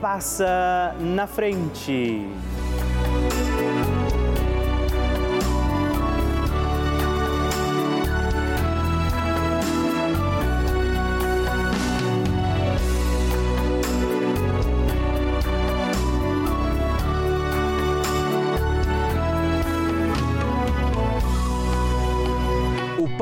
passa na frente.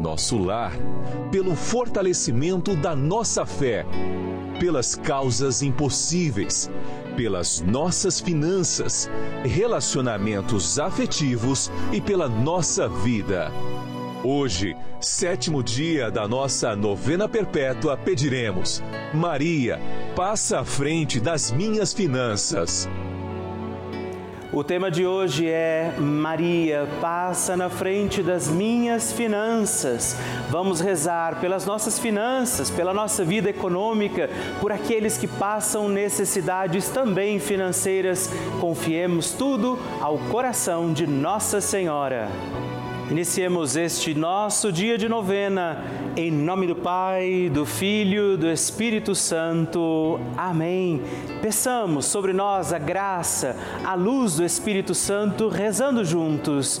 nosso lar, pelo fortalecimento da nossa fé, pelas causas impossíveis, pelas nossas finanças, relacionamentos afetivos e pela nossa vida. Hoje, sétimo dia da nossa novena perpétua, pediremos: Maria, passa à frente das minhas finanças. O tema de hoje é Maria, passa na frente das minhas finanças. Vamos rezar pelas nossas finanças, pela nossa vida econômica, por aqueles que passam necessidades também financeiras. Confiemos tudo ao coração de Nossa Senhora. Iniciemos este nosso dia de novena, em nome do Pai, do Filho, do Espírito Santo. Amém. Peçamos sobre nós a graça, a luz do Espírito Santo, rezando juntos.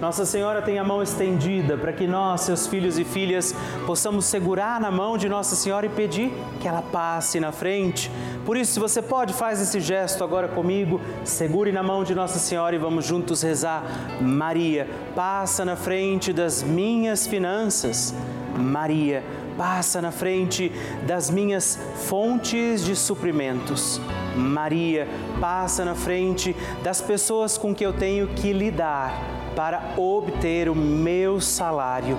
Nossa Senhora tem a mão estendida para que nós, seus filhos e filhas, possamos segurar na mão de Nossa Senhora e pedir que ela passe na frente. Por isso, se você pode, faz esse gesto agora comigo, segure na mão de Nossa Senhora e vamos juntos rezar. Maria, passa na frente das minhas finanças. Maria, passa na frente das minhas fontes de suprimentos. Maria, passa na frente das pessoas com que eu tenho que lidar para obter o meu salário.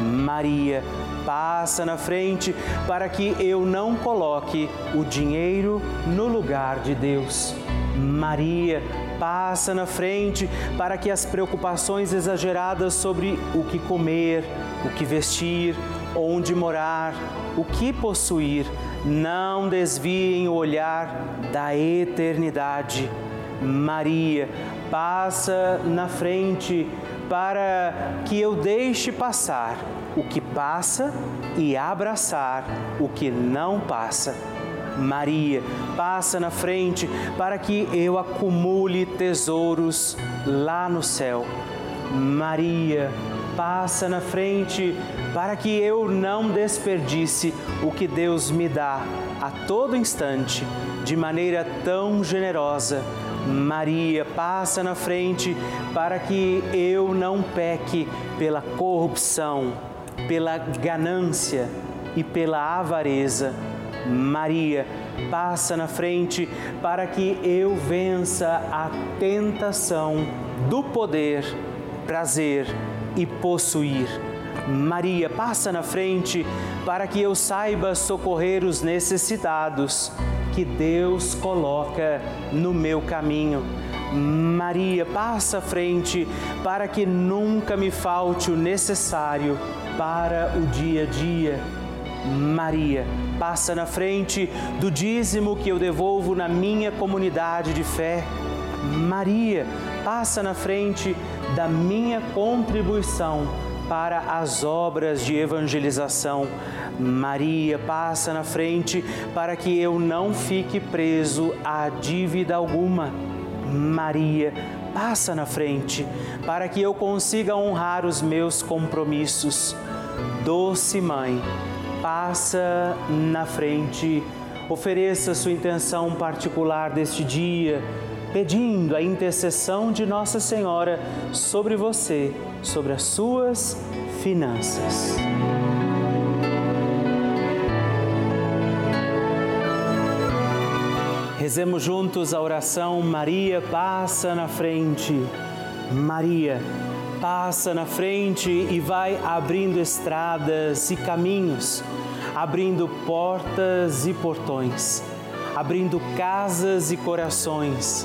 Maria, passa na frente para que eu não coloque o dinheiro no lugar de Deus. Maria, passa na frente para que as preocupações exageradas sobre o que comer, o que vestir, onde morar, o que possuir, não desviem o olhar da eternidade. Maria, passa na frente para que eu deixe passar o que passa e abraçar o que não passa. Maria, passa na frente para que eu acumule tesouros lá no céu. Maria, passa na frente para que eu não desperdice o que Deus me dá a todo instante de maneira tão generosa Maria, passa na frente para que eu não peque pela corrupção, pela ganância, e pela avareza. Maria, passa na frente para que eu vença a tentação do poder, prazer e possuir. Maria, passa na frente para que eu saiba socorrer os necessitados que Deus coloca no meu caminho. Maria, passa à frente para que nunca me falte o necessário para o dia a dia. Maria, passa na frente do dízimo que eu devolvo na minha comunidade de fé. Maria, passa na frente da minha contribuição para as obras de evangelização. Maria passa na frente para que eu não fique preso a dívida alguma. Maria passa na frente para que eu consiga honrar os meus compromissos. Doce Mãe, passa na frente, ofereça sua intenção particular deste dia, pedindo a intercessão de Nossa Senhora sobre você, sobre as suas finanças. Rezemos juntos a oração Maria passa na frente. Maria passa na frente e vai abrindo estradas e caminhos, abrindo portas e portões, abrindo casas e corações.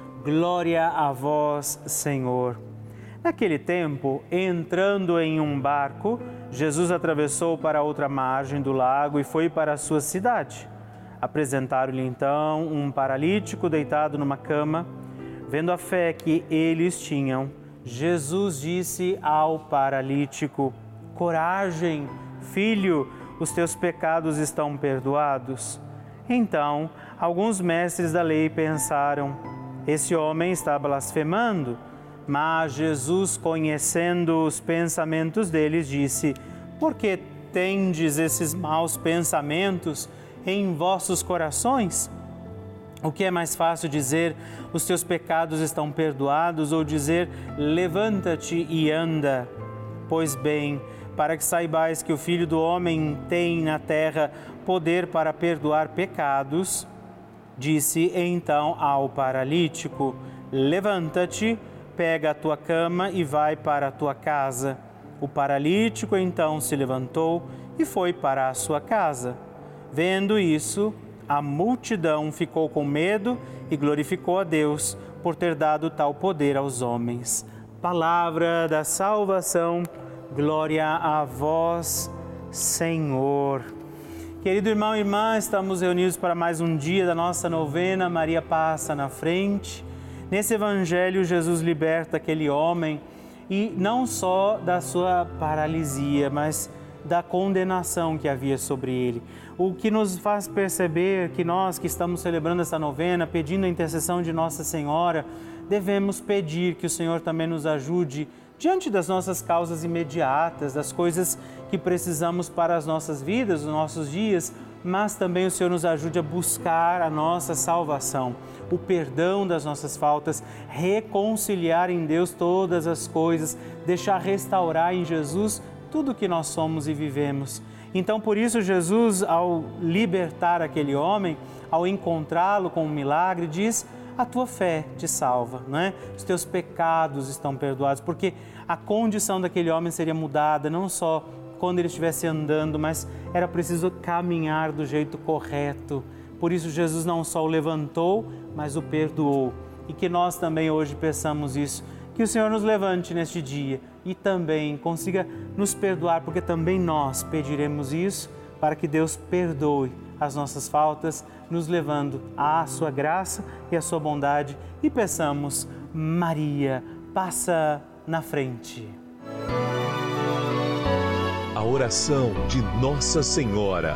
Glória a vós, Senhor. Naquele tempo, entrando em um barco, Jesus atravessou para outra margem do lago e foi para a sua cidade. Apresentaram-lhe então um paralítico deitado numa cama. Vendo a fé que eles tinham, Jesus disse ao paralítico: Coragem, filho, os teus pecados estão perdoados. Então, alguns mestres da lei pensaram: Esse homem está blasfemando. Mas Jesus, conhecendo os pensamentos deles, disse: Por que tendes esses maus pensamentos em vossos corações? O que é mais fácil dizer, os teus pecados estão perdoados, ou dizer, levanta-te e anda? Pois bem, para que saibais que o Filho do Homem tem na terra poder para perdoar pecados, disse então ao paralítico: Levanta-te, pega a tua cama e vai para a tua casa. O paralítico então se levantou e foi para a sua casa. Vendo isso, a multidão ficou com medo e glorificou a Deus por ter dado tal poder aos homens. Palavra da salvação, glória a vós, Senhor. Querido irmão e irmã, estamos reunidos para mais um dia da nossa novena. Maria passa na frente. Nesse evangelho, Jesus liberta aquele homem e não só da sua paralisia, mas da condenação que havia sobre ele. O que nos faz perceber que nós que estamos celebrando essa novena, pedindo a intercessão de Nossa Senhora, devemos pedir que o Senhor também nos ajude diante das nossas causas imediatas, das coisas que precisamos para as nossas vidas, os nossos dias, mas também o Senhor nos ajude a buscar a nossa salvação, o perdão das nossas faltas, reconciliar em Deus todas as coisas, deixar restaurar em Jesus tudo o que nós somos e vivemos. Então, por isso, Jesus, ao libertar aquele homem, ao encontrá-lo com um milagre, diz: A tua fé te salva, não é? Os teus pecados estão perdoados, porque a condição daquele homem seria mudada, não só quando ele estivesse andando, mas era preciso caminhar do jeito correto. Por isso, Jesus não só o levantou, mas o perdoou. E que nós também hoje peçamos isso. Que o Senhor nos levante neste dia e também consiga nos perdoar, porque também nós pediremos isso para que Deus perdoe as nossas faltas, nos levando à sua graça e à sua bondade. E peçamos, Maria, passa na frente a oração de Nossa Senhora.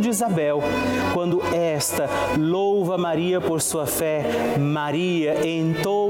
de Isabel, quando esta louva Maria por sua fé, Maria entoa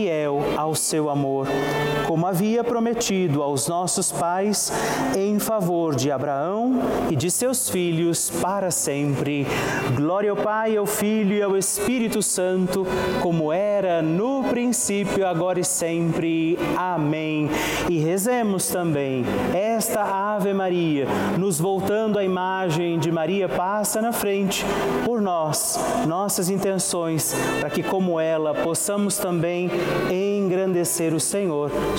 fiel ao seu amor, como havia prometido aos nossos pais, em favor de Abraão e de seus filhos para sempre. Glória ao Pai, ao Filho e ao Espírito Santo, como era no princípio, agora e sempre. Amém. E rezemos também esta Ave Maria, nos voltando à imagem de Maria passa na frente por nós, nossas intenções, para que como ela possamos também engrandecer o Senhor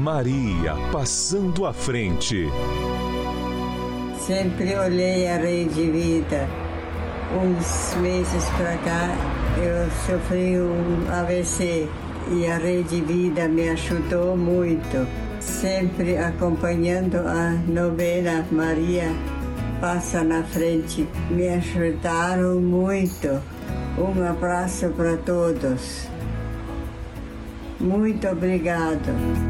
Maria passando à frente. Sempre olhei a rede vida. Uns meses para cá eu sofri um AVC e a Rede Vida me ajudou muito, sempre acompanhando a novena Maria Passa na Frente. Me ajudaram muito. Um abraço para todos. Muito obrigado.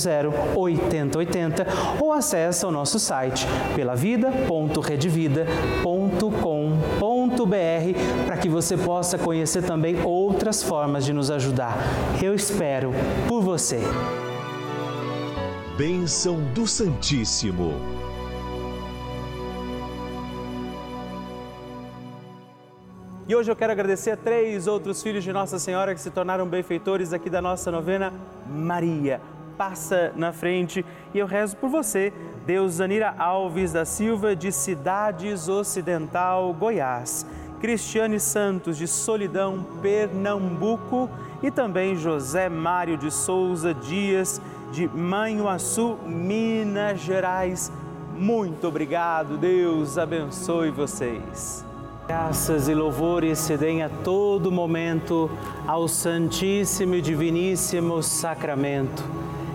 8080 ou acesse o nosso site pelavida.redvida.com.br para que você possa conhecer também outras formas de nos ajudar. Eu espero por você. Bênção do Santíssimo. E hoje eu quero agradecer a três outros filhos de Nossa Senhora que se tornaram benfeitores aqui da nossa novena Maria. Passa na frente e eu rezo por você, Deus Zanira Alves da Silva, de Cidades Ocidental, Goiás. Cristiane Santos, de Solidão, Pernambuco. E também José Mário de Souza Dias, de Manhuaçu, Minas Gerais. Muito obrigado, Deus abençoe vocês. Graças e louvores se deem a todo momento ao Santíssimo e Diviníssimo Sacramento.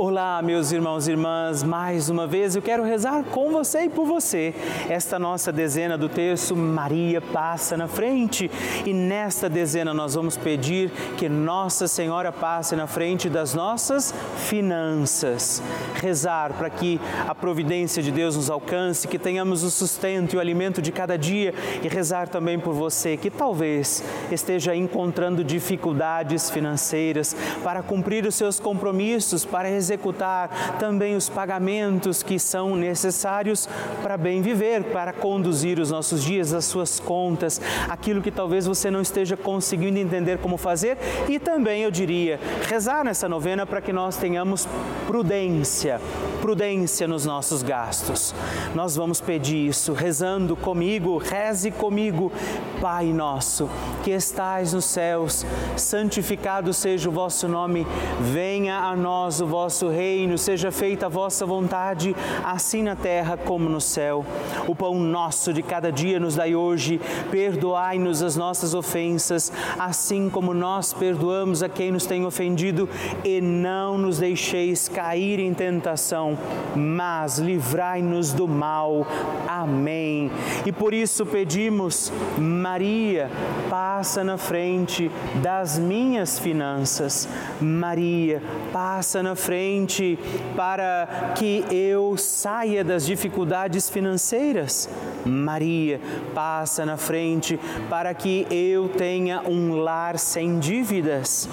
Olá, meus irmãos e irmãs, mais uma vez eu quero rezar com você e por você. Esta nossa dezena do texto, Maria passa na frente. E nesta dezena nós vamos pedir que Nossa Senhora passe na frente das nossas finanças. Rezar para que a providência de Deus nos alcance, que tenhamos o sustento e o alimento de cada dia. E rezar também por você que talvez esteja encontrando dificuldades financeiras para cumprir os seus compromissos, para executar também os pagamentos que são necessários para bem viver, para conduzir os nossos dias, as suas contas, aquilo que talvez você não esteja conseguindo entender como fazer. E também, eu diria, rezar nessa novena para que nós tenhamos prudência, prudência nos nossos gastos. Nós vamos pedir isso rezando comigo, reze comigo, Pai nosso, que estais nos céus, santificado seja o vosso nome, venha a nós o vosso reino, seja feita a vossa vontade, assim na terra como no céu. O pão nosso de cada dia nos dai hoje, perdoai-nos as nossas ofensas, assim como nós perdoamos a quem nos tem ofendido, e não nos deixeis cair em tentação, mas livrai-nos do mal. Amém. E por isso pedimos, Maria, passa na frente das minhas finanças. Maria, passa na frente para que eu saia das dificuldades financeiras. Maria passa na frente para que eu tenha um lar sem dívidas.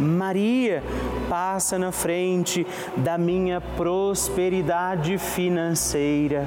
Maria passa na frente da minha prosperidade financeira.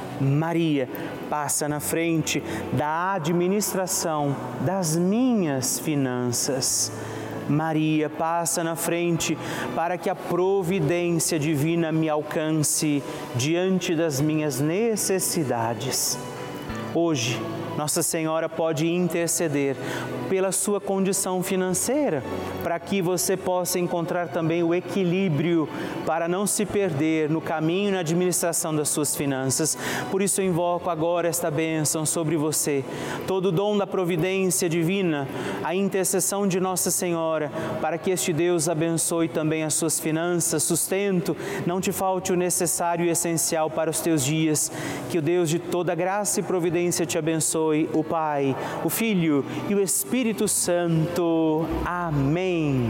Maria passa na frente da administração das minhas finanças. Maria passa na frente para que a providência divina me alcance diante das minhas necessidades. Hoje, nossa Senhora pode interceder pela sua condição financeira, para que você possa encontrar também o equilíbrio para não se perder no caminho e na administração das suas finanças. Por isso eu invoco agora esta bênção sobre você, todo o dom da providência divina, a intercessão de Nossa Senhora, para que este Deus abençoe também as suas finanças, sustento, não te falte o necessário e essencial para os teus dias. Que o Deus de toda graça e providência te abençoe, o Pai, o Filho e o Espírito Espírito Santo. Amém.